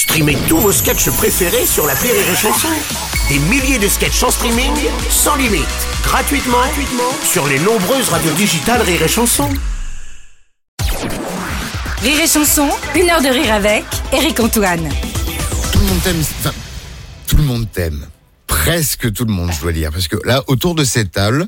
Streamez tous vos sketchs préférés sur la Rire et Chanson. Des milliers de sketchs en streaming, sans limite, gratuitement, gratuitement sur les nombreuses radios digitales Rire et Chanson. Rire et chanson, une heure de rire avec Eric Antoine. tout le monde t'aime. Enfin, tout le monde t'aime. Presque tout le monde, je dois dire. Parce que là, autour de cette table,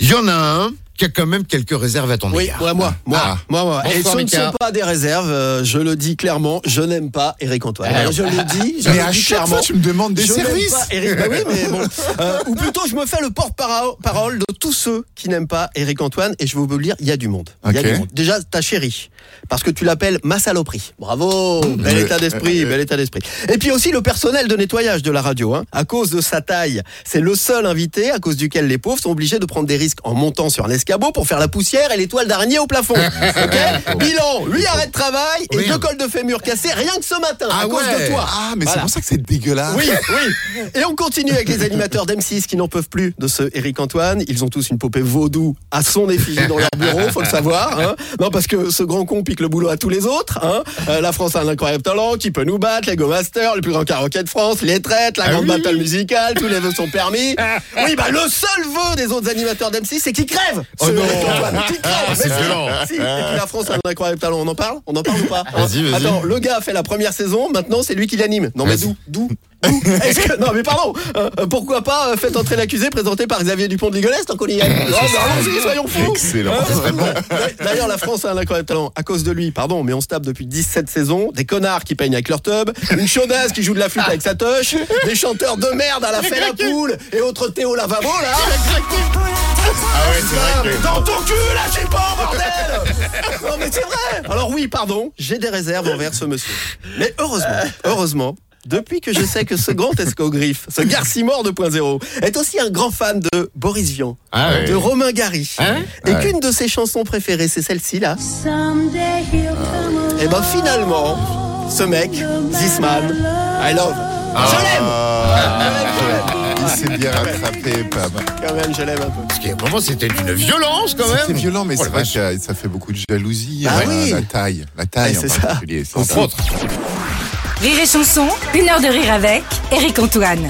il y en a un qui a quand même quelques réserves à ton Oui, égard. ouais, moi, moi, Ah. moi, moi. Et Bonsoir, ce ne sont pas des réserves, euh, je le dis clairement, je n'aime pas Eric Antoine. Ah, je le dis, je Mais le à dis chaque clairement. fois, tu me demandes des je services. pas Eric, bah oui, mais bon. Euh, ou plutôt, je me fais le porte-parole de tous ceux qui n'aiment pas Eric Antoine, et je vais vous le dire, il y a du monde. Il y a du monde. Déjà, ta chérie, parce que tu l'appelles ma saloperie. Bravo, bel état d'esprit, bel état d'esprit. Et puis aussi le personnel de nettoyage de la radio. Hein. À cause de sa taille, c'est le seul invité à cause duquel les pauvres sont obligés de prendre des risques en montant sur un escabeau pour faire la poussière et l'étoile d'araignée au plafond. Bilan, lui arrêt de travail et Merde. deux cols de fémur cassés rien que ce matin à Ah cause ouais. de toi. Ah, mais Voilà. c'est pour ça que c'est dégueulasse. Oui, oui. Et on continue avec les animateurs d'M6 qui n'en peuvent plus de ce Eric Antoine. Ils ont tous une poupée vaudou à son effigie dans leur bureau, faut le savoir. hein. Non, parce que ce grand con pique le boulot à tous les autres. hein. Euh, la France a un incroyable talent, qui peut nous battre, les Go Masters, le plus grand karaoké de France, les traites, la grande battle musicale, tous les vœux sont permis. Oui, bah le seul vœu des autres animateurs d'M6, c'est. Oh non. Eric Antoine, qu'ils crèvent. Ah, c'est violent. si. Puis la France a un incroyable talent, on en parle On en parle ou pas hein Vas-y, vas-y. Attends, le gars a fait la première saison, maintenant c'est lui qui l'anime. Non mais d'où D'où D'où Est-ce que- Non mais pardon, euh, euh, pourquoi pas euh, faites entrer l'accusé présenté par Xavier Dupont de Ligonnès tant qu'on y est. Oh, bah, allons-y, soyons fous. Excellent. Hein. Ouais, D'ailleurs la France a un incroyable talent à cause de lui, pardon, mais on se tape depuis 17 saisons, des connards qui peignent avec leur tub, une chaudasse qui joue de la flûte avec sa toche, des chanteurs de merde à la fête la poule et autres Théo Lavabo là. Ah ouais, c'est vrai que. Dans ton cul, lâchez pas, bordel Non mais c'est vrai. Alors oui, pardon, j'ai des réserves envers ce monsieur. Mais heureusement, heureusement, depuis que je sais que ce grand escogriffe, ce Garcimore 2.0, est aussi un grand fan de Boris Vian, Ah ouais. de Romain Gary, Hein et qu'une de ses chansons préférées, c'est celle-ci là, Someday he'll come et ben finalement, ce mec, this man, I love. Je l'aime S'est bien rattrapé, Pam. Quand même, je l'aime un peu. Parce qu'à un moment, c'était une violence quand même. C'est violent, mais Oh, c'est vrai vache. que ça fait beaucoup de jalousie. Ah hein, oui. La taille. La taille Ouais, en c'est ça. particulier. Entre autres. Rire et chanson, une heure de rire avec Eric Antoine.